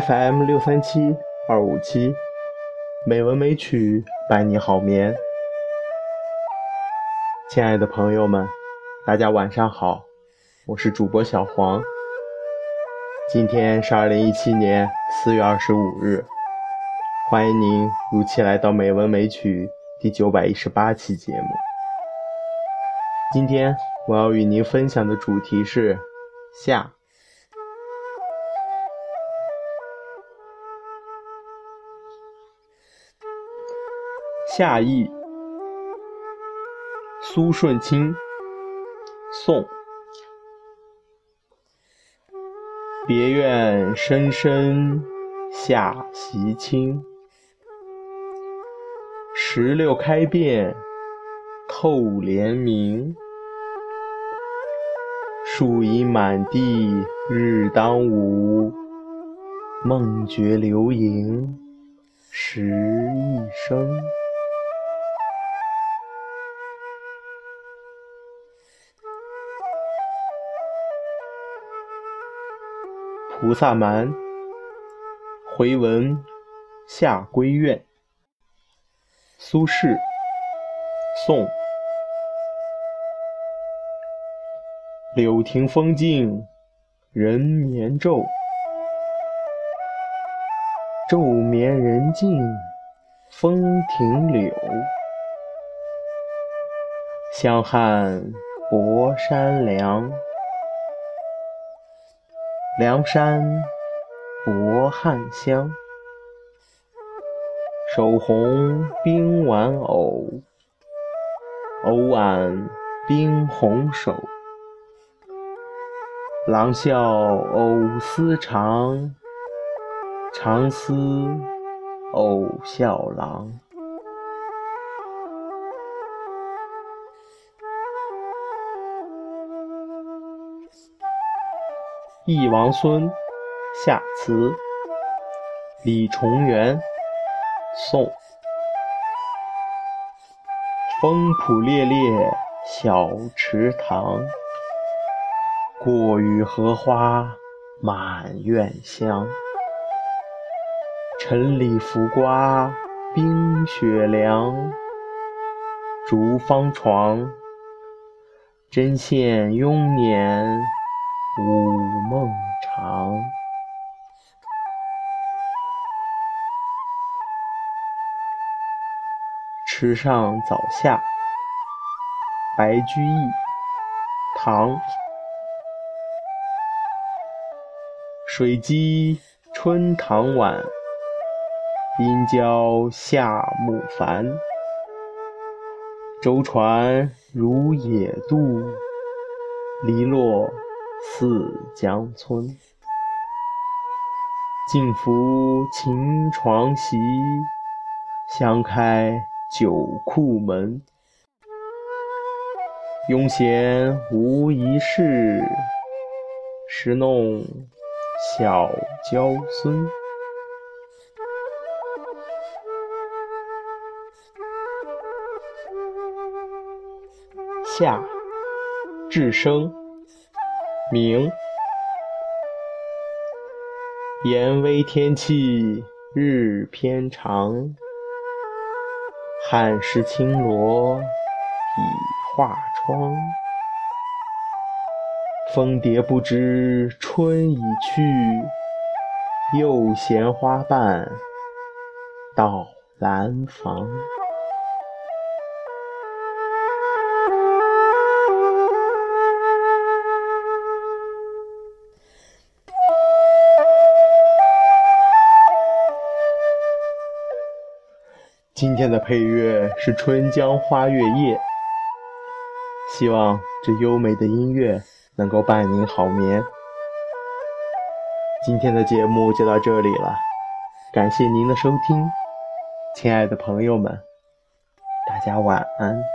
FM 六三七二五七，美文美曲伴你好眠。亲爱的朋友们，大家晚上好，我是主播小黄。今天是二零一七年四月二十五日，欢迎您如期来到《美文美曲》第九百一十八期节目。今天我要与您分享的主题是夏。夏意，苏舜钦，宋。别院深深夏席清，石榴开遍透帘明。树阴满地日当午，梦觉流萤时一声。菩萨蛮·回文夏归院。苏轼，宋。柳亭风静人眠昼，昼眠人静风停柳。香汉博山凉。梁山伯汉香，手红冰玩偶，偶挽冰红手。郎笑偶思长，长思偶笑郎。《忆王孙》夏词，李重元，宋。风浦烈烈小池塘，过雨荷花满院香。城里浮瓜冰雪凉，竹方床，针线慵年。梦长，池上早夏，白居易，唐。水击春塘晚，阴浇夏木繁。舟船如野渡，篱落。似江村，静拂琴床席，香开酒库门。庸闲无一事，时弄小娇孙。夏，至生。明，严微天气日偏长，汉时青罗已画窗。蜂蝶不知春已去，又嫌花瓣到兰房。今天的配乐是《春江花月夜》，希望这优美的音乐能够伴您好眠。今天的节目就到这里了，感谢您的收听，亲爱的朋友们，大家晚安。